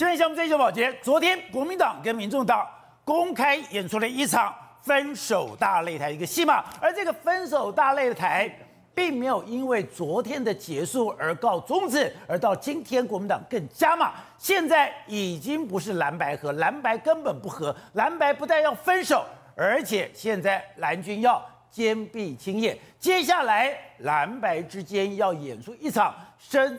今天项目追求保洁，昨天国民党跟民众党公开演出了一场分手大擂台一个戏码，而这个分手大擂台并没有因为昨天的结束而告终止，而到今天国民党更加码，现在已经不是蓝白合，蓝白根本不合，蓝白不但要分手，而且现在蓝军要坚壁清野，接下来蓝白之间要演出一场生。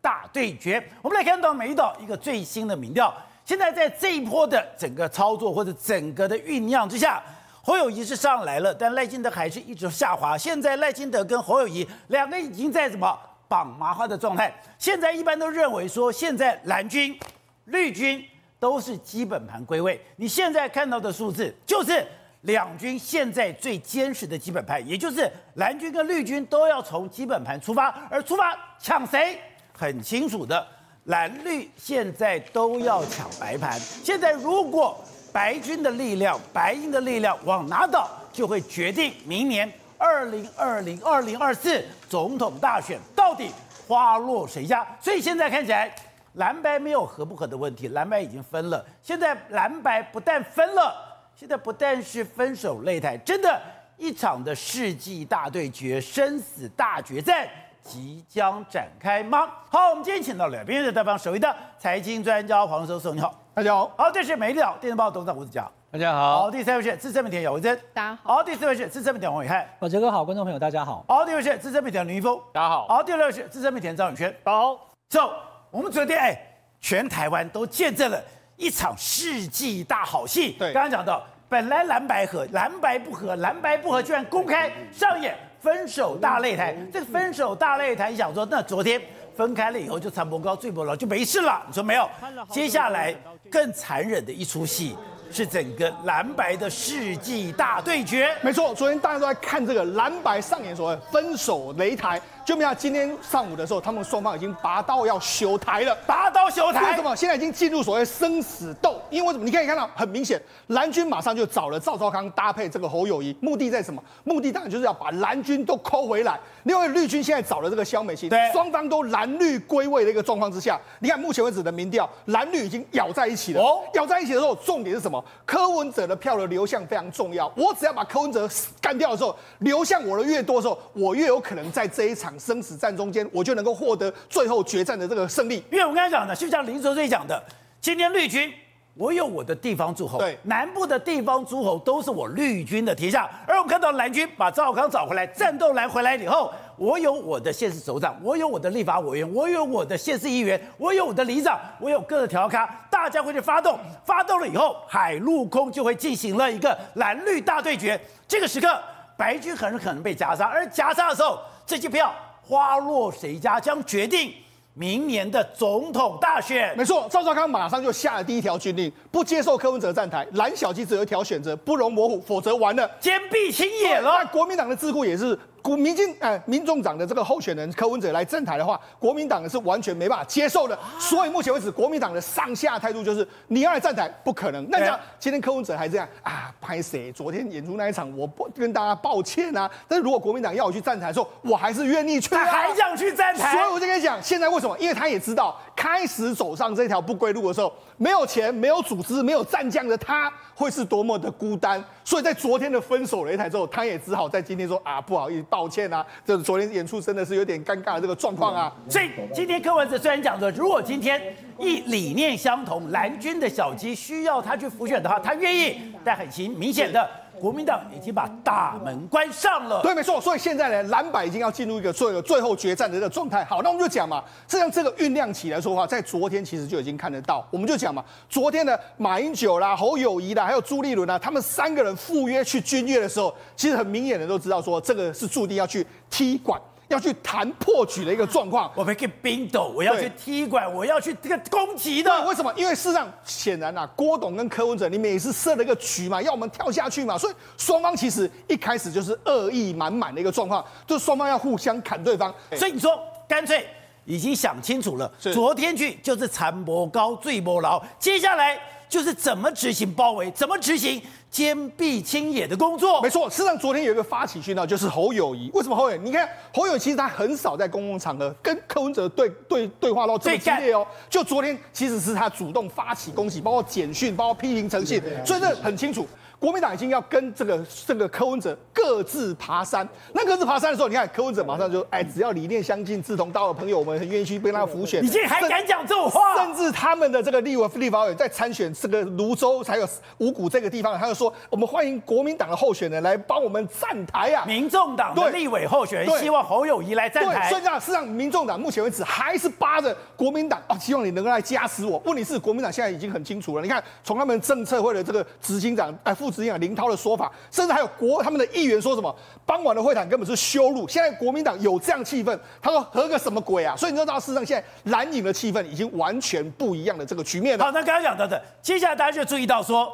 大对决，我们来看到美岛一个最新的民调。现在在这一波的整个操作或者整个的酝酿之下，侯友谊是上来了，但赖清德还是一直下滑。现在赖清德跟侯友谊两个已经在什么绑麻花的状态。现在一般都认为说，现在蓝军、绿军都是基本盘归位。你现在看到的数字就是两军现在最坚实的基本盘，也就是蓝军跟绿军都要从基本盘出发，而出发抢谁？很清楚的，蓝绿现在都要抢白盘。现在如果白军的力量、白银的力量往哪倒，就会决定明年二零二零、二零二四总统大选到底花落谁家。所以现在看起来，蓝白没有合不合的问题，蓝白已经分了。现在蓝白不但分了，现在不但是分手擂台，真的，一场的世纪大对决、生死大决战。即将展开吗？好，我们今天请到两边的代表，首位的财经专家黄教授，你好，大家好。好，这是美丽岛电视报董事长吴子佳，大家好。好，第三位是资深媒体姚维珍，大家好。好，第四位是资深媒体王伟汉，宝杰哥好，观众朋友大家好。好，第五位是资深媒体林一峰，大家好。好，第六位是资深媒体张永轩，好。走，我们昨天哎，全台湾都见证了一场世纪大好戏。对，刚刚讲到，本来蓝白合，蓝白不合，蓝白不合，居然公开上演。分手大擂台，这个分手大擂台，你想说那昨天分开了以后就长不高，醉不老就没事了。你说没有？接下来更残忍的一出戏是整个蓝白的世纪大对决。没错，昨天大家都在看这个蓝白上演所谓分手擂台。就没想到今天上午的时候，他们双方已经拔刀要修台了。拔刀修台？为什么？现在已经进入所谓生死斗。因为为什么？你可以看到，很明显，蓝军马上就找了赵少康搭配这个侯友谊，目的在什么？目的当然就是要把蓝军都抠回来。另外，绿军现在找了这个萧美琴，对，双方都蓝绿归位的一个状况之下，你看目前为止的民调，蓝绿已经咬在一起了。哦，咬在一起的时候，重点是什么？柯文哲的票的流向非常重要。我只要把柯文哲干掉的时候，流向我的越多的时候，我越有可能在这一场。生死战中间，我就能够获得最后决战的这个胜利。因为我刚才讲的，就像林哲瑞讲的，今天绿军，我有我的地方诸侯，对，南部的地方诸侯都是我绿军的天下。而我们看到蓝军把赵少康找回来，战斗蓝回来以后，我有我的县市首长，我有我的立法委员，我有我的县市议员，我有我的里长，我有各个条咖，大家会去发动，发动了以后，海陆空就会进行了一个蓝绿大对决。这个时刻，白军很可能被夹杀，而夹杀的时候，这些票。花落谁家将决定明年的总统大选。没错，赵少康马上就下了第一条军令，不接受柯文哲站台。蓝小鸡只有一条选择，不容模糊，否则完了，坚壁清野了。那国民党的智库也是。国民进呃民众党的这个候选人柯文哲来站台的话，国民党是完全没办法接受的。所以目前为止，国民党的上下态度就是你要来站台不可能。那你知道今天柯文哲还这样啊？拍谁？昨天演出那一场，我不跟大家抱歉啊。但是如果国民党要我去站台的时候，我还是愿意去。他还想去站台。所以我就跟你讲，现在为什么？因为他也知道，开始走上这条不归路的时候，没有钱、没有组织、没有战将的他，会是多么的孤单。所以在昨天的分手擂台之后，他也只好在今天说啊，不好意思，道歉啊，这昨天演出真的是有点尴尬的这个状况啊。所以今天柯文哲虽然讲说，如果今天一理念相同，蓝军的小鸡需要他去辅选的话，他愿意，但很明明显的。国民党已经把大门关上了。对，没错。所以现在呢，蓝白已经要进入一个最最后决战的这个状态。好，那我们就讲嘛，这样这个酝酿起来说的话，在昨天其实就已经看得到。我们就讲嘛，昨天的，马英九啦、侯友谊啦，还有朱立伦啦，他们三个人赴约去军乐的时候，其实很明眼的都知道说，这个是注定要去踢馆。要去谈破局的一个状况，我们可以冰斗，我要去踢馆，我要去这个攻击的。为什么？因为事实上，显然啊，郭董跟柯文哲，你们也是设了一个局嘛，要我们跳下去嘛，所以双方其实一开始就是恶意满满的一个状况，就是双方要互相砍对方。所以你说，干脆已经想清楚了，昨天去就是产博高最波牢，接下来就是怎么执行包围，怎么执行坚壁清野的工作。没错，事实上昨天有一个发起讯号，就是侯友谊。为什么侯友谊？你看侯友宜其实他很少在公共场合跟柯文哲对对对话到这么激烈哦。就昨天其实是他主动发起攻击，包括简讯，包括批评诚信，所以这很清楚。国民党已经要跟这个这个柯文哲各自爬山。那各自爬山的时候，你看柯文哲马上就哎，只要理念相近、志同道合的朋友，我们很愿意去跟他辅选。你竟然还敢讲这种话？甚至他们的这个立委、立法委员在参选这个泸州还有五股这个地方，他就说我们欢迎国民党的候选人来帮我们站台啊。民众党的立委候选人希望侯友谊来站台。所以这样，事实上，民众党目前为止还是扒着国民党啊，希望你能够来加持我。问题是，国民党现在已经很清楚了。你看，从他们政策会的这个执行长哎，副执行长林涛的说。法，甚至还有国他们的议员说什么，傍晚的会谈根本是羞辱。现在国民党有这样气氛，他说合个什么鬼啊？所以你知道，事实上现在蓝营的气氛已经完全不一样的这个局面了。好，那刚刚讲到的，接下来大家就注意到说，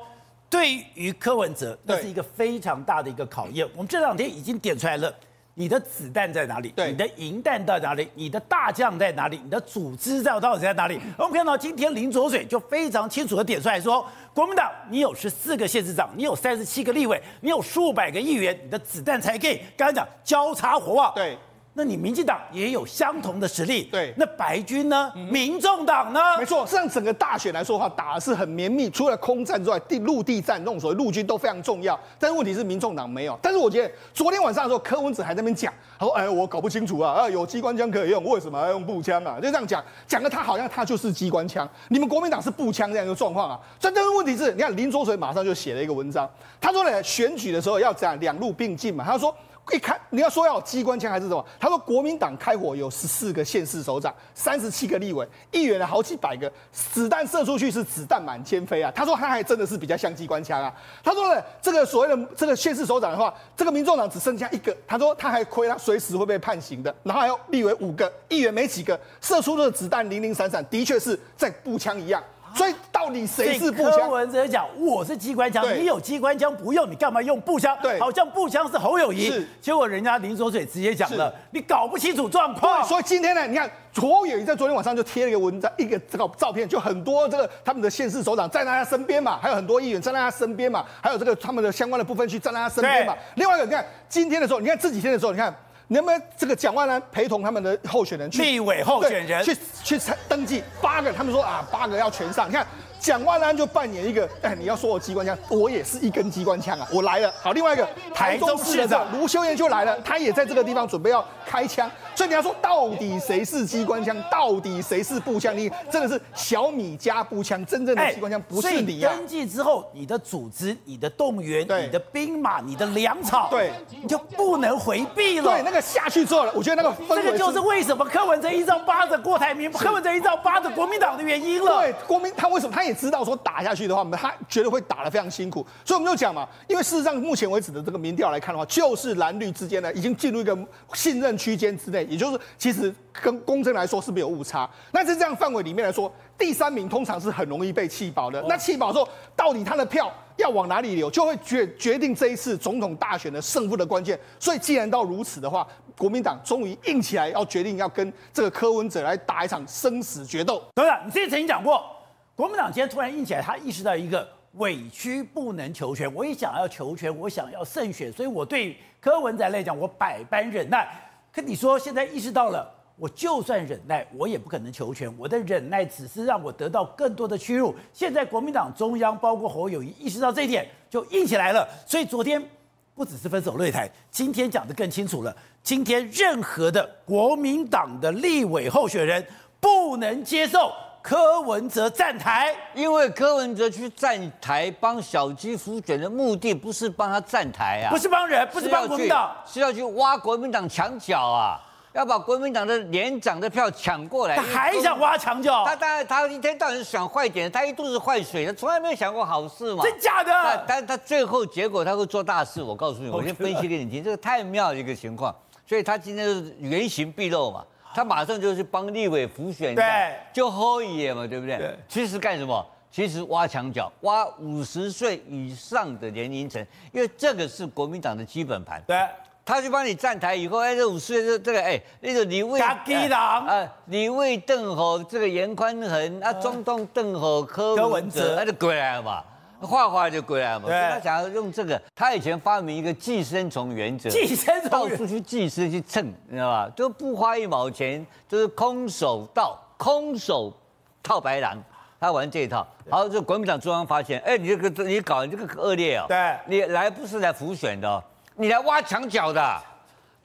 对于柯文哲，那是一个非常大的一个考验。我们这两天已经点出来了。你的子弹在哪里？对，你的银弹在哪里？你的大将在哪里？你的组织在到底在哪里？我们看到今天林卓水就非常清楚的点出来说，国民党你有十四个县市长，你有三十七个立委，你有数百个议员，你的子弹才可以刚才讲交叉火旺。对。那你民进党也有相同的实力，对。那白军呢？嗯、民众党呢？没错，像整个大选来说的话，打的是很绵密，除了空战之外，地陆地战那种所谓陆军都非常重要。但是问题是民众党没有。但是我觉得昨天晚上的时候，柯文哲还在那边讲，他说：“哎，我搞不清楚啊，啊，有机关枪可以用，为什么要用步枪啊？”就这样讲，讲的他好像他就是机关枪，你们国民党是步枪这样一个状况啊。所以这个问题是，你看林卓水马上就写了一个文章，他说呢，选举的时候要讲两路并进嘛，他说。一开你要说要机关枪还是什么？他说国民党开火有十四个县市首长，三十七个立委，议员有好几百个，子弹射出去是子弹满天飞啊！他说他还真的是比较像机关枪啊！他说呢，这个所谓的这个县市首长的话，这个民众党只剩下一个，他说他还亏他随时会被判刑的，然后还有立委五个，议员没几个，射出的子弹零零散散，的确是在步枪一样。所以到底谁是步枪？柯文哲讲我是机关枪，你有机关枪不用，你干嘛用步枪？对，好像步枪是侯友谊，结果人家林浊水直接讲了，你搞不清楚状况。所以今天呢，你看侯友谊在昨天晚上就贴了一个文章，一个这个照片，就很多这个他们的县市首长站在他身边嘛，还有很多议员站在他身边嘛，还有这个他们的相关的部分去站在他身边嘛。另外一个，你看今天的时候，你看这几天的时候，你看。能不能这个蒋万安陪同他们的候选人去立委候选人去去登记八个，他们说啊八个要全上，你看。蒋万安就扮演一个，哎，你要说我机关枪，我也是一根机关枪啊，我来了。好，另外一个台中市长卢修燕就来了，他也在这个地方准备要开枪。所以你要说到底谁是机关枪，到底谁是步枪？你真的是小米加步枪，真正的机关枪不是你啊。登记之后，你的组织、你的动员、你的兵马、你的粮草，对，你就不能回避了。对，那个下去之后，我觉得那个这个就是为什么柯文哲一招扒着郭台铭，柯文哲一招扒着国民党的原因了。对，国民他为什么他也知道说打下去的话，他绝对会打得非常辛苦。所以我们就讲嘛，因为事实上目前为止的这个民调来看的话，就是蓝绿之间呢已经进入一个信任区间之内。也就是其实跟公正来说是没有误差，那在这样范围里面来说，第三名通常是很容易被弃保的。那弃保之后，到底他的票要往哪里流，就会决决定这一次总统大选的胜负的关键。所以既然到如此的话，国民党终于硬起来，要决定要跟这个柯文哲来打一场生死决斗。对了，你之前曾经讲过，国民党今天突然硬起来，他意识到一个委屈不能求全，我也想要求全，我想要胜选，所以我对柯文哲来讲，我百般忍耐。可你说现在意识到了，我就算忍耐，我也不可能求全。我的忍耐只是让我得到更多的屈辱。现在国民党中央包括侯友宜意识到这一点，就硬起来了。所以昨天不只是分手擂台，今天讲得更清楚了。今天任何的国民党的立委候选人不能接受柯文哲站台，因为柯文哲去站台帮小鸡辅选的目的不是帮他站台啊，不是帮人，不是帮国民党，是要去挖国民党墙角啊，要把国民党的连长的票抢过来。他还想挖墙角？他当然，他一天到晚想坏点，他一肚子坏水，他从来没有想过好事嘛。真假的？但他最后结果他会做大事，我告诉你，我先分析给你听，这个太妙的一个情况，所以他今天是原形毕露嘛。他马上就是帮立委辅选，对，就侯爷嘛，对不对？对。其实干什么？其实挖墙脚，挖五十岁以上的年龄层，因为这个是国民党的基本盘。对。他去帮你站台以后，哎，这五十岁这这个哎，那个李卫，啊，李卫邓侯这个严宽恒啊，中东邓侯柯文哲，那就过来了嘛，画画就归来了嘛。他想要用这个，他以前发明一个寄生虫原则，寄生虫到处去寄生去蹭，你知道吧？就不花一毛钱，就是空手道，空手套白狼。他玩这一套，好，这国民党中央发现，哎，你这个你搞你这个恶劣哦，对，你来不是来浮选的，你来挖墙脚的，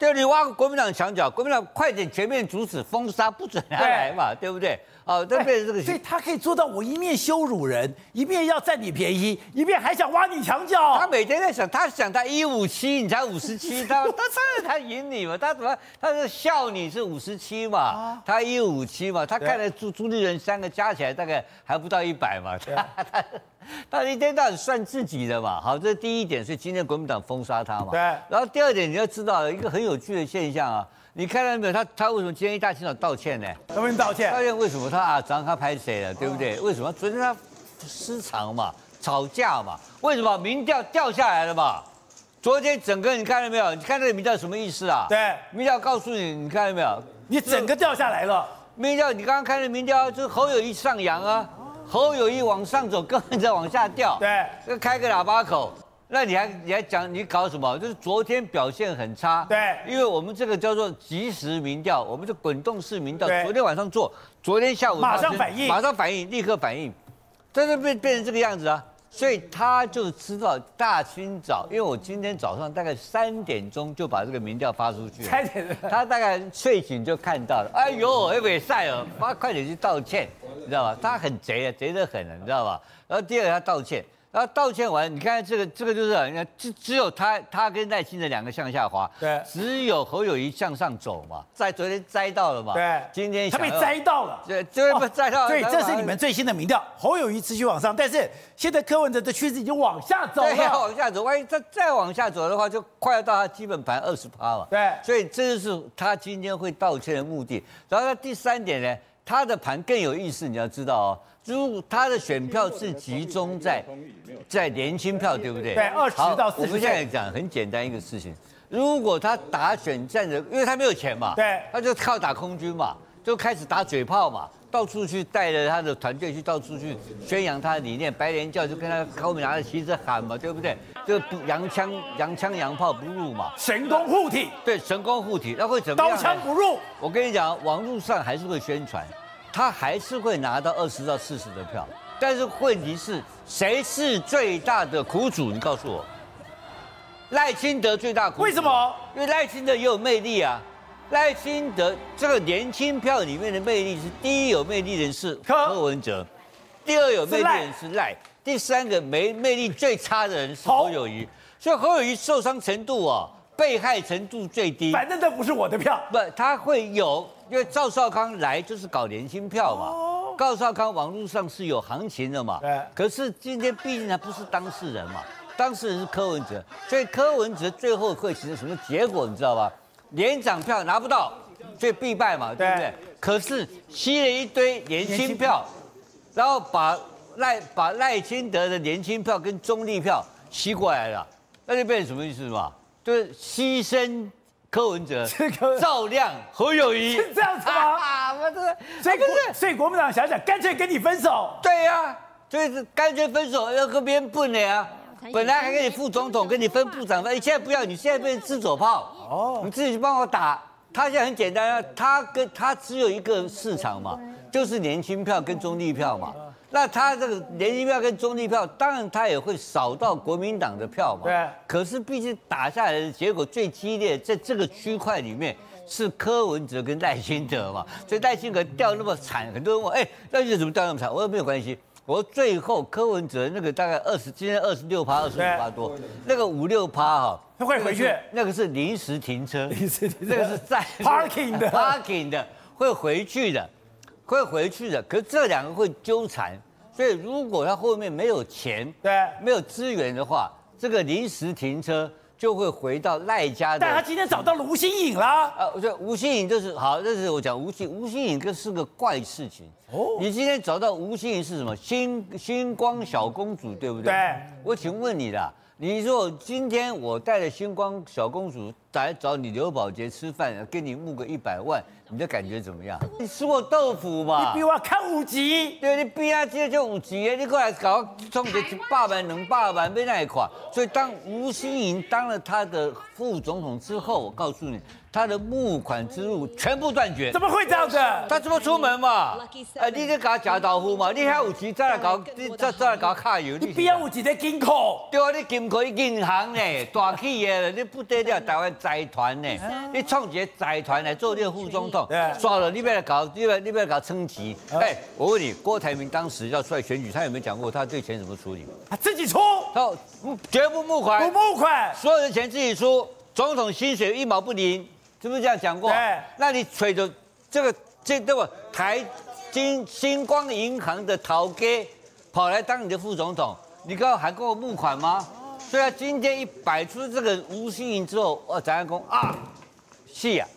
对，你挖国民党墙角，国民党快点全面阻止封杀，不准他来嘛，对，对不对？哦，对不对？这个，所以他可以做到，我一面羞辱人，一面要占你便宜，一面还想挖你墙角。他每天在想，他想他一五七，你才五十七，他他当然他赢你嘛，他怎么他是笑你是五十七嘛，啊、他一五七嘛，他看了朱朱立伦三个加起来大概还不到一百嘛，他他 他一天到晚算自己的嘛。好，这是第一点，所以今天国民党封杀他嘛。对。然后第二点，你要知道一个很有趣的现象啊。你看到没有？他他为什么今天一大清早道歉呢？他为道歉？道歉为什么？他啊，早上他拍谁了，对不对？为什么？昨天他失常嘛，吵架嘛？为什么？民调掉下来了嘛？昨天整个你看到没有？你看这个民调什么意思啊？对，民调告诉你，你看到没有？你整个掉下来了。民调，你刚刚看的民调就是侯友谊上扬啊，侯友谊往上走，根本在往下掉。对，就开个喇叭口。那你还你还讲你搞什么？就是昨天表现很差，对，因为我们这个叫做即时民调，我们是滚动式民调，对昨天晚上做，昨天下午马上反应，马上反应，立刻反应，真的变变成这个样子啊！所以他就知道大清早，因为我今天早上大概三点钟就把这个民调发出去了，三点，他大概睡醒就看到了，哎呦，哎伟赛尔，妈快点去道歉，你知道吧？他很贼啊，贼得很啊，你知道吧？然后第二个他道歉。然后道歉完，你看这个这个就是，你看只只有他他跟赖清德两个向下滑，对，只有侯友谊向上走嘛，在昨天摘到了嘛，对，今天他被摘到了，对，就是被摘到了，所以这是你们最新的民调，侯友谊持续往上，但是现在柯文哲的趋势已经往下走了，要往下走，万一他再往下走的话，就快要到他基本盘二十趴了，对，所以这就是他今天会道歉的目的。然后他第三点呢，他的盘更有意思，你要知道哦。如果他的选票是集中在在年轻票，对不对？对，二十到四十。我们现在讲很简单一个事情，如果他打选战的，因为他没有钱嘛，对，他就靠打空军嘛，就开始打嘴炮嘛，到处去带着他的团队去到处去宣扬他的理念，白莲教就跟他后面拿着旗子喊嘛，对不对？就洋枪洋枪洋炮不入嘛，神功护体，对，神功护体，那会怎么样？刀枪不入。我跟你讲，网络上还是会宣传。他还是会拿到二十到四十的票，但是问题是谁是最大的苦主？你告诉我，赖清德最大苦主。为什么？因为赖清德也有魅力啊。赖清德这个年轻票里面的魅力是：第一有魅力人是柯文哲，第二有魅力人是赖，第三个没魅力最差的人是侯友谊。所以侯友谊受伤程度啊，被害程度最低。反正这不是我的票。不，他会有。因为赵少康来就是搞年轻票嘛，赵少康网络上是有行情的嘛，对。可是今天毕竟他不是当事人嘛，当事人是柯文哲，所以柯文哲最后会形成什么结果，你知道吧？连长票拿不到，所以必败嘛，对不对？可是吸了一堆年轻票，然后把赖把赖清德的年轻票跟中立票吸过来了，那就变成什么意思嘛？就是牺牲。柯文哲，照亮侯友谊，是 这样子吗？啊，我这，所以不是，所以国民党想想，干脆跟你分手。对呀、啊，所以是干脆分手，要跟别人混了呀。本来还给你副总统，跟你分部长，哎，现在不要，你现在变成自走炮。哦，你自己去帮我打。他现在很简单啊，他跟他只有一个市场嘛，就是年轻票跟中立票嘛。那他这个年轻票跟中立票，当然他也会少到国民党的票嘛。对。可是毕竟打下来的结果最激烈，在这个区块里面是柯文哲跟赖清德嘛。所以赖清德掉那么惨，很多人问：哎，赖清德怎么掉那么惨？我说没有关系，我说最后柯文哲那个大概二十，今天二十六趴，二十五趴多，那个五六趴哈，他会回去。那个是临时停车，临时停车，那个是在 parking 的，parking 的会回去的。会回去的，可是这两个会纠缠，所以如果他后面没有钱，对，没有资源的话，这个临时停车就会回到赖家的。但他今天找到了吴新颖啦，啊，我觉得吴新颖就是好，这是我讲吴新吴新颖，这是个怪事情哦。你今天找到吴新颖是什么？星星光小公主，对不对？对。我请问你啦，你说今天我带着星光小公主来找你刘宝杰吃饭，给你募个一百万，你的感觉怎么样？你吃我豆腐吧？你比我看五级，对，你比啊，这就五级，你过来搞总结一百万、两百万，没那一款。所以当吴欣盈当了他的副总统之后，我告诉你。他的募款之路全部断绝，怎么会这样子？他怎么出门嘛？哎，你在搞假招呼嘛？你还有钱再来搞，再再来搞卡油？你不要有钱在金库？对啊，你金库银行呢？大企业，你不得了台湾财团呢？你创一个财团来做这个副总统，算了，你不要搞，你不要你不要搞升级。哎，我问你，郭台铭当时要出来选举，他有没有讲过他对钱怎么处理？他自己出，他绝不募款，不募款，所有的钱自己出，总统薪水一毛不领。是不是这样讲过？对，那你随着这个这这个台金星光银行的陶哥跑来当你的副总统，你刚刚还给我募款吗？所以今天一摆出这个吴新盈之后，我咱公啊，是呀，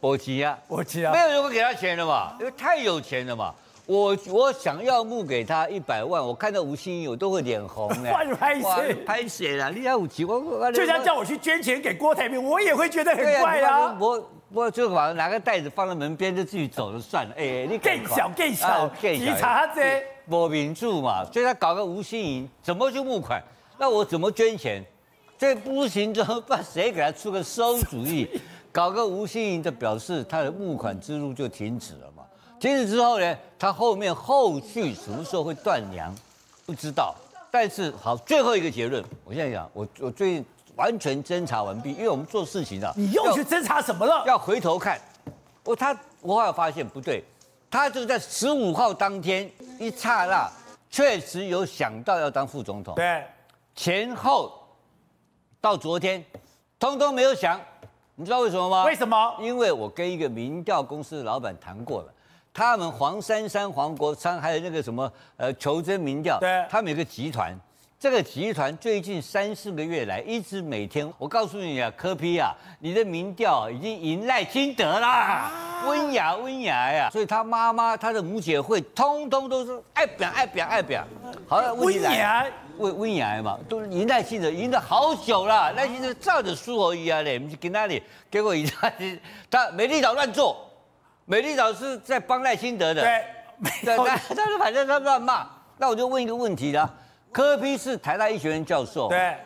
我急啊，我急啊，没有人会给他钱的嘛，因为太有钱了嘛。我我想要募给他一百万，我看到吴欣盈我都会脸红哎，拍谁拍谁了？你要五七，我就像叫我去捐钱给郭台铭，我也会觉得很怪啊。我我就把拿个袋子放在门边，就自己走就算了。哎，你更小更小，你查这我民主嘛，所以他搞个吴欣盈，怎么去募款？那我怎么捐钱？这不行，怎么办？谁给他出个馊主意？搞个吴欣盈，就表示他的募款之路就停止了。停止之后呢，他后面后续什么时候会断粮，不知道。但是好，最后一个结论，我现在讲，我我最近完全侦查完毕，因为我们做事情啊，你又去侦查什么了？要回头看，我他我后来发现不对，他就在十五号当天一刹那，确实有想到要当副总统。对，前后到昨天，通通没有想。你知道为什么吗？为什么？因为我跟一个民调公司的老板谈过了。他们黄珊珊、黄国昌，还有那个什么呃求真民调，对，他们有个集团，这个集团最近三四个月来，一直每天，我告诉你啊，柯 P 啊，你的民调已经赢赖清德啦，温雅温雅呀，所以他妈妈、他的母姐会通通都是爱表爱表爱表，好，温雅。温温雅嘛，都赢赖清德赢了好久了，赖清德照着苏而已啊嘞，你跟哪里？结果赢他，他美丽岛乱做。美丽岛是在帮赖清德的，对，对，但是 反正他乱骂。那我就问一个问题啦：柯 P 是台大医学院教授，对，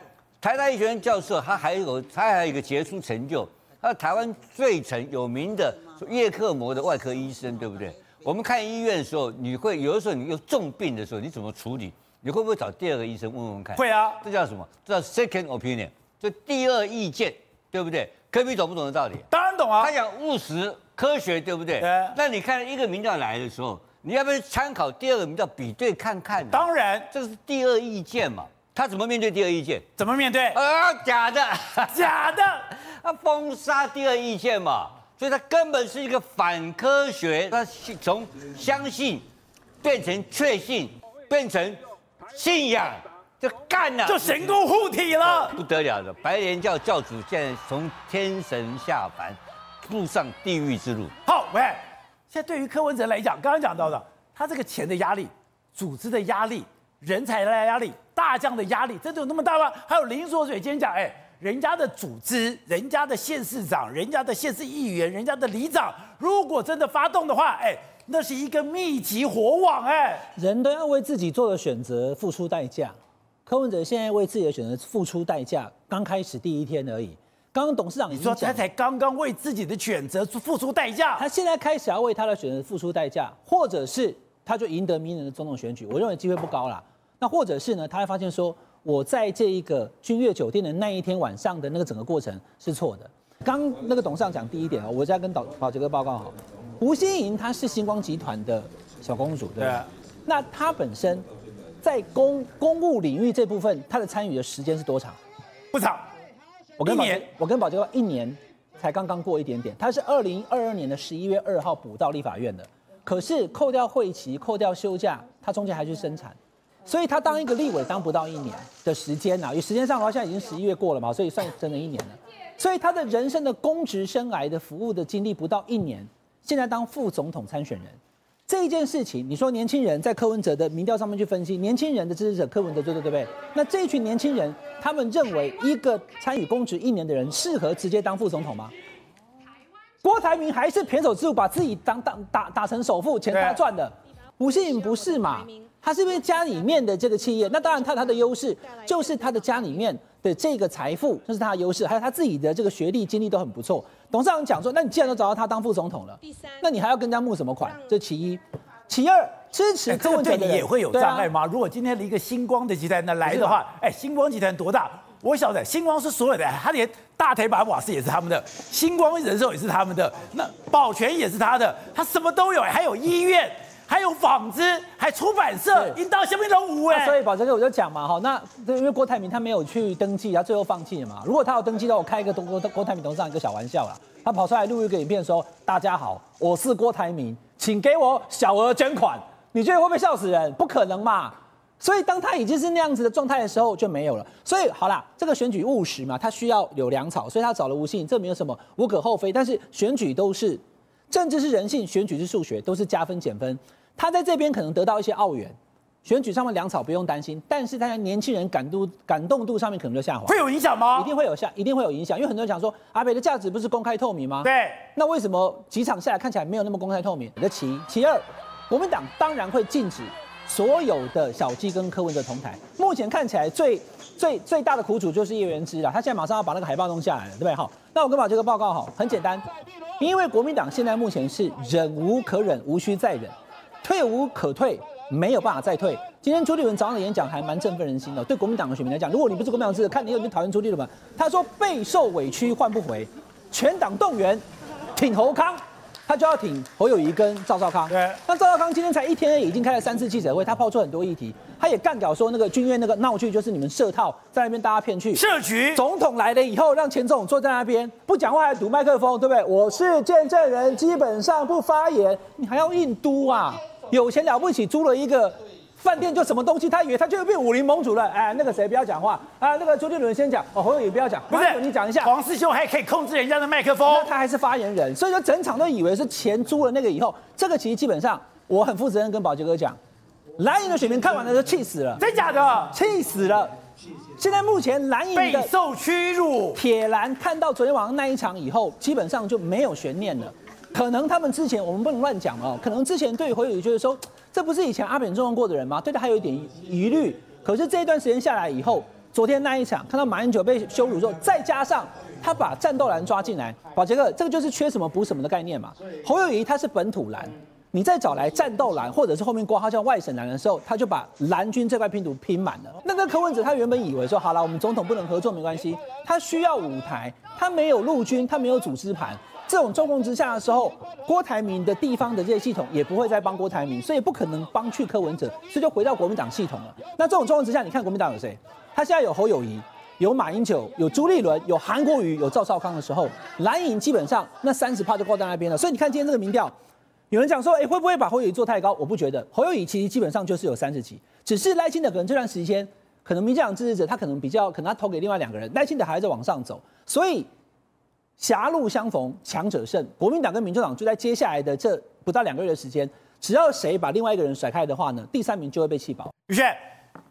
台大医学院教授，他还有他还有一个杰出成就，他是台湾最成有名的叶克膜的外科医生，对不对？我们看医院的时候，你会有的时候你有重病的时候，你怎么处理？你会不会找第二个医生问问看？会啊，这叫什么？这叫 second opinion，就第二意见，对不对？柯比懂不懂的道理？当然懂啊，他讲务实。科学对不对？对。那你看一个民调来的时候，你要不要参考第二个民调比对看看？当然，这是第二意见嘛。他怎么面对第二意见？怎么面对？啊，假的，假的。他封杀第二意见嘛，所以他根本是一个反科学。他从相信变成确信，变成信仰，就干了，就神功护体了，不得了的。白莲教教主现在从天神下凡。步上地狱之路。好，喂，现在对于柯文哲来讲，刚刚讲到的，他这个钱的压力、组织的压力、人才的压力、大将的压力，真的有那么大吗？还有林浊水今天讲，哎，人家的组织、人家的县市长、人家的县市议员、人家的里长，如果真的发动的话，哎，那是一个密集火网，哎，人都要为自己做的选择付出代价。柯文哲现在为自己的选择付出代价，刚开始第一天而已。刚刚董事长你说他才刚刚为自己的选择付出代价，他现在开始要为他的选择付出代价，或者是他就赢得明年的总统选举，我认为机会不高啦。那或者是呢，他会发现说，我在这一个君悦酒店的那一天晚上的那个整个过程是错的。刚那个董事长讲第一点啊，我再跟导宝杰哥报告哈，吴欣盈她是星光集团的小公主，对吧？对啊。那她本身在公公务领域这部分，她的参与的时间是多长？不长。我跟宝杰，我跟宝杰哥一年才刚刚过一点点。他是二零二二年的十一月二号补到立法院的，可是扣掉会期、扣掉休假，他中间还去生产，所以他当一个立委当不到一年的时间呐。以时间上的话，现在已经十一月过了嘛，所以算整整一年了。所以他的人生的公职生涯的服务的经历不到一年，现在当副总统参选人，这一件事情，你说年轻人在柯文哲的民调上面去分析，年轻人的支持者柯文哲最多，对不对？那这一群年轻人，他们认为一个参与公职一年的人适合直接当副总统吗？郭台铭还是胼手胝足，把自己当当打打成首富，钱他赚的，不信不是嘛？他是因为家里面的这个企业，那当然他他的优势就是他的家里面的这个财富，这是他的优势，还有他自己的这个学历经历都很不错。董事长讲说，那你既然都找到他当副总统了，那你还要跟人家募什么款？这其一，其二，支持柯文哲的人也会有障碍吗？啊、如果今天的一个星光的集团呢来的话，哎，星光集团多大？我晓得，星光是所有的，他连大台北瓦斯也是他们的，星光人寿也是他们的，那保全也是他的，他什么都有，还有医院，还有纺织，还出版社，一到下面都无哎。所以宝杰哥我就讲嘛，哈，那因为郭台铭他没有去登记，他最后放弃了嘛。如果他有登记的话，我开一个郭郭台铭董事长一个小玩笑啦，他跑出来录一个影片说：“大家好，我是郭台铭，请给我小额捐款。”你觉得会不会笑死人？不可能嘛。所以当他已经是那样子的状态的时候，就没有了。所以好啦，这个选举务实嘛，他需要有粮草，所以他找了吴欣盈，这没有什么无可厚非。但是选举都是政治是人性，选举是数学，都是加分减分。他在这边可能得到一些澳元，选举上面粮草不用担心，但是他在年轻人感度感动度上面可能就下滑。会有影响吗？一定会有下，一定会有影响。因为很多人讲说，阿北的价值不是公开透明吗？对。那为什么几场下来看起来没有那么公开透明？这其一，其二，国民党当然会禁止。所有的小鸡跟柯文哲同台，目前看起来最最最大的苦主就是叶元之了。他现在马上要把那个海报弄下来了，对不对？好，那我跟宝杰哥报告好，很简单，因为国民党现在目前是忍无可忍，无需再忍，退无可退，没有办法再退。今天朱立伦早上的演讲还蛮振奋人心的，对国民党的选民来讲，如果你不是国民党支持，看你有没有讨厌朱立伦？他说备受委屈换不回，全党动员挺侯康。他就要挺侯友谊跟赵少康。对，那赵少康今天才一天已经开了三次记者会，他抛出很多议题，他也干掉说那个军院那个闹剧就是你们设套在那边大家骗去设局。总统来了以后，让钱总统坐在那边不讲话还堵麦克风，对不对？我是见证人，基本上不发言，你还要硬嘟啊？有钱了不起，租了一个。饭店就什么东西，他以为他就会变武林盟主了。哎，那个谁不要讲话啊？那个周杰伦先讲哦，侯友宜不要讲，不是你讲一下。黄师兄还可以控制人家的麦克风，他还是发言人，所以说整场都以为是钱租了那个以后，这个其实基本上我很负责任跟宝杰哥讲，蓝营的选民看完了都气死了，真假的？气死了。现在目前蓝营的备受屈辱，铁蓝看到昨天晚上那一场以后，基本上就没有悬念了。可能他们之前我们不能乱讲哦，可能之前对于侯友宜就是说。这不是以前阿扁重用过的人吗？对他还有一点疑虑。可是这一段时间下来以后，昨天那一场看到马英九被羞辱之后，再加上他把战斗蓝抓进来，宝杰克，这个就是缺什么补什么的概念嘛。侯友谊他是本土蓝，你再找来战斗蓝，或者是后面挂号叫外省蓝的时候，他就把蓝军这块拼图拼满了。那个柯文哲他原本以为说，好了，我们总统不能合作没关系，他需要舞台，他没有陆军，他没有组织盘。这种状况之下的时候，郭台铭的地方的这些系统也不会再帮郭台铭，所以不可能帮去柯文哲，所以就回到国民党系统了。那这种状况之下，你看国民党有谁？他现在有侯友谊，有马英九，有朱立伦，有韩国瑜，有赵少康的时候，蓝营基本上那三十趴就挂在那边了。所以你看今天这个民调，有人讲说，哎，会不会把侯友宜做太高？我不觉得，侯友宜其实基本上就是有三十几，只是赖清德可能这段时间，可能民进党支持者他可能比较，可能他投给另外两个人，赖清德还在往上走，所以。狭路相逢强者胜，国民党跟民众党就在接下来的这不到两个月的时间，只要谁把另外一个人甩开的话呢，第三名就会被弃保。宇轩，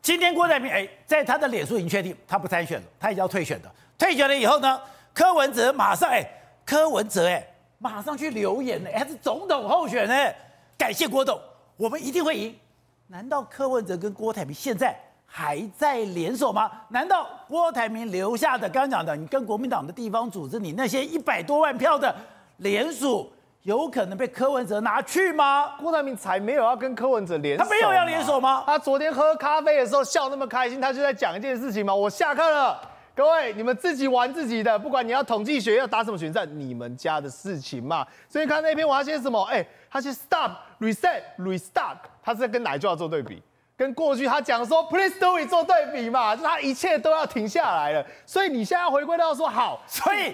今天郭台铭哎，在他的脸书已经确定他不参选了，他已经要退选的。退选了以后呢，柯文哲马上哎，柯文哲哎，马上去留言呢，还是总统候选呢，感谢郭董，我们一定会赢。难道柯文哲跟郭台铭现在？还在联手吗？难道郭台铭留下的刚刚讲的，你跟国民党的地方组织，你那些一百多万票的联署，有可能被柯文哲拿去吗？郭台铭才没有要跟柯文哲联手，他没有要联手吗？他昨天喝咖啡的时候笑那么开心，他就在讲一件事情嘛。我下课了，各位你们自己玩自己的，不管你要统计学要打什么选战，你们家的事情嘛。所以看那篇我要写什么？哎、欸，他写 stop reset restart，他是在跟哪一句话做对比？跟过去他讲说 “Please do it” 做对比嘛，就他一切都要停下来了。所以你现在要回归到说好，所以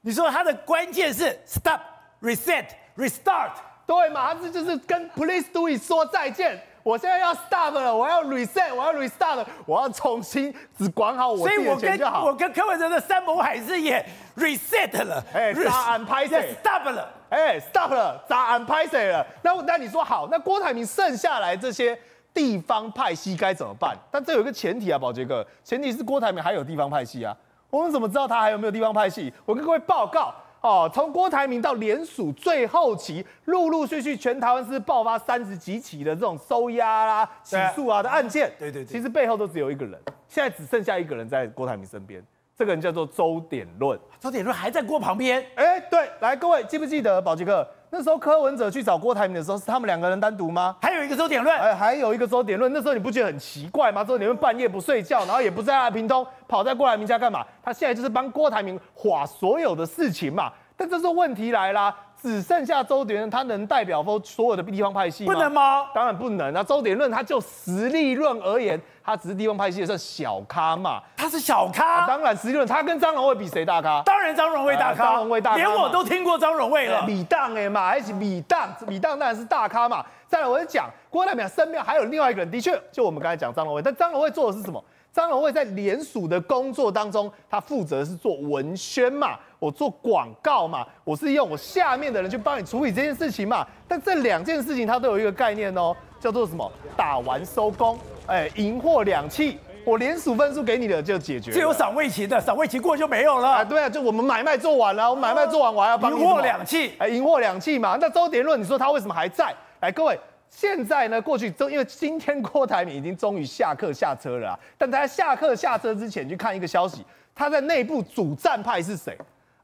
你说他的关键是 “Stop, Reset, Restart”，对嘛？他这就是跟 “Please do it” 说再见。我现在要 stop 了，我要 reset，我要 restart，我要重新只管好我自己的钱就好。所以我跟我跟柯文哲的山盟海誓也 reset 了，哎，答案拍谢 stop 了。哎，stop 了，砸安拍谁了？那那你说好，那郭台铭剩下来这些地方派系该怎么办？但这有一个前提啊，宝杰哥，前提是郭台铭还有地方派系啊。我们怎么知道他还有没有地方派系？我跟各位报告哦，从郭台铭到联署最后期，陆陆续续全台湾是爆发三十几起的这种收押啦、起诉啊的案件。对对对，其实背后都只有一个人，现在只剩下一个人在郭台铭身边。这个人叫做周点论，周点论还在郭旁边。哎，对，来，各位记不记得宝杰哥那时候柯文哲去找郭台铭的时候，是他们两个人单独吗？还有一个周点论，哎，还有一个周点论。那时候你不觉得很奇怪吗？周点论半夜不睡觉，然后也不在他屏东，跑在郭台铭家干嘛？他现在就是帮郭台铭划所有的事情嘛。但这时候问题来啦。只剩下周杰伦，他能代表所有的地方派系吗？不能吗？当然不能啊！周杰伦他就实力论而言，他只是地方派系的小咖嘛。他是小咖，啊、当然实力论，他跟张荣惠比谁大咖？当然张荣惠大咖，张荣惠大咖，连我都听过张荣惠了。米当哎嘛，还是米当，米当当然是大咖嘛。再来，我就讲郭台铭身边还有另外一个人，的确就我们刚才讲张荣惠，但张荣惠做的是什么？张荣惠在联署的工作当中，他负责是做文宣嘛，我做广告嘛，我是用我下面的人去帮你处理这件事情嘛。但这两件事情它都有一个概念哦，叫做什么？打完收工，哎，银货两气，我联署分数给你的就解决了。这有赏味期的，赏味期过就没有了。啊，对啊，就我们买卖做完了，我买卖做完我还要帮你银货两气，哎，银货两气嘛。那周点论，你说他为什么还在？来，各位。现在呢，过去都因为今天郭台铭已经终于下课下车了啊，但他在下课下车之前去看一个消息，他在内部主战派是谁？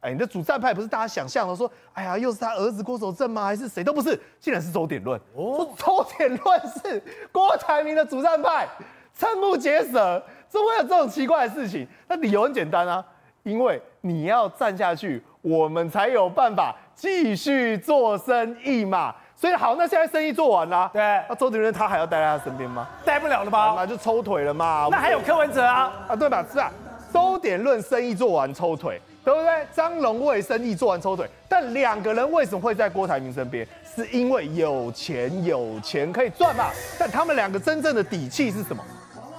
哎，你的主战派不是大家想象的说，哎呀，又是他儿子郭守正吗？还是谁？都不是，竟然是周点论。哦，周点论是郭台铭的主战派，瞠目结舌，怎么会有这种奇怪的事情？那理由很简单啊，因为你要站下去，我们才有办法继续做生意嘛。所以好，那现在生意做完了，对，那周杰伦他还要待在他身边吗？待不了了吧？那就抽腿了嘛。那还有柯文哲啊？啊，对吧？是啊，周点论生意做完抽腿，对不对？张荣味生意做完抽腿，但两个人为什么会在郭台铭身边？是因为有钱，有钱可以赚嘛。但他们两个真正的底气是什么？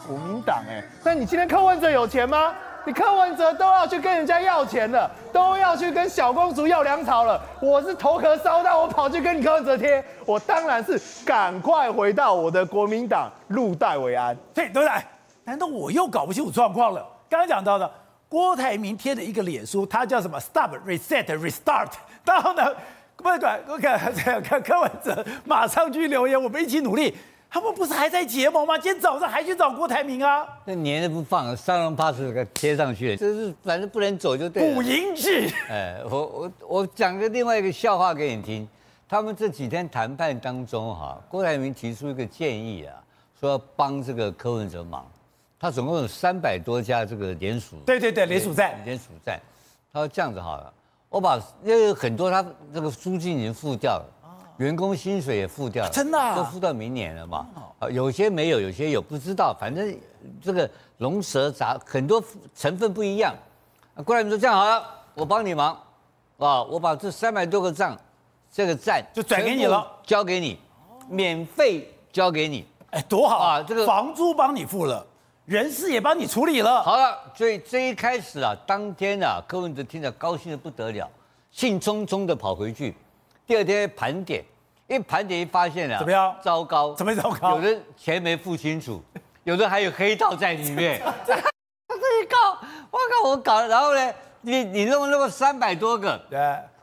国民党哎。那你今天柯文哲有钱吗？你柯文哲都要去跟人家要钱了，都要去跟小公主要粮草了。我是头壳烧到，我跑去跟你柯文哲贴，我当然是赶快回到我的国民党，入袋为安。对，对不对？难道我又搞不清楚状况了？刚刚讲到的郭台铭贴的一个脸书，他叫什么？Stop, Reset, Restart。然后呢，不管我看这个柯文哲马上去留言，我们一起努力。他们不是还在结盟吗？今天早上还去找郭台铭啊？那黏着不放，三轮巴士给贴上去，这是反正不能走就对了。补银纸。哎，我我我讲个另外一个笑话给你听。他们这几天谈判当中，哈，郭台铭提出一个建议啊，说要帮这个柯文哲忙。他总共有三百多家这个联署。对对对，联署站。联署站。他说这样子好了，我把因为很多他这个租金已经付掉了。员工薪水也付掉了，真的、啊、都付到明年了嘛？啊，有些没有，有些有，不知道。反正这个龙蛇杂很多成分不一样。过来，你说这样好了，我帮你忙，啊，我把这三百多个账，这个站就转给你了，交给你，免费交给你。哎，多好啊！这个房租帮你付了，人事也帮你处理了。好了，所以这一开始啊，当天啊，柯文哲听着高兴的不得了，兴冲冲的跑回去。第二天盘点，一盘点一发现啊，怎么样？糟糕，怎么糟糕？有的钱没付清楚，有的还有黑道在里面。这一搞，我靠，我搞，然后呢，你你弄那么三百多个，对，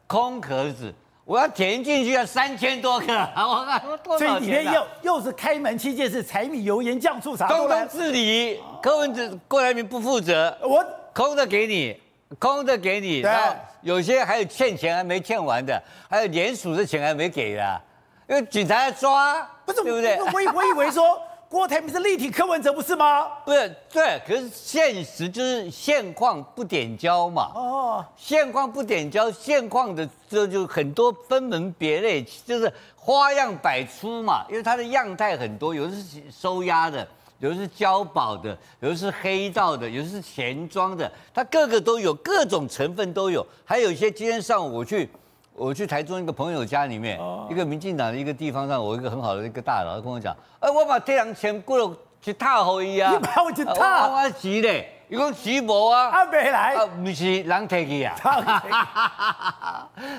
空壳子，我要填进去要三千多个，我靠，啊？所以里面又又是开门七件事，柴米油盐酱醋茶，通通自理。柯文哲、郭台铭不负责，我空的给你。空的给你，然后有些还有欠钱还没欠完的，还有联署的钱还没给的，因为警察要抓，不是对不对？我我以为说 郭台铭是立体柯文哲不是吗？不是，对，可是现实就是现况不点交嘛。哦，现况不点交，现况的这就很多分门别类，就是花样百出嘛。因为它的样态很多，有的是收押的。有的是交保的，有的是黑道的，有的是钱庄的，它各个都有，各种成分都有。还有一些，今天上午我去，我去台中一个朋友家里面，一个民进党的一个地方上，我一个很好的一个大佬跟我讲，哎，我把这两钱过了去塔侯伊啊！你把我去塔，我我急嘞。伊讲徐博啊，啊没来，啊不是人提去啊，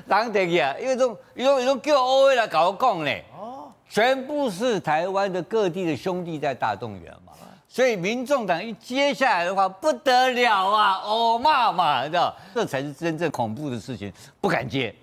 人提去 啊，因为种伊种伊种叫欧威来搞我讲嘞，哦，全部是台湾的各地的兄弟在大动员嘛，所以民众党一接下来的话不得了啊，哦骂嘛，你知道，这才是真正恐怖的事情，不敢接。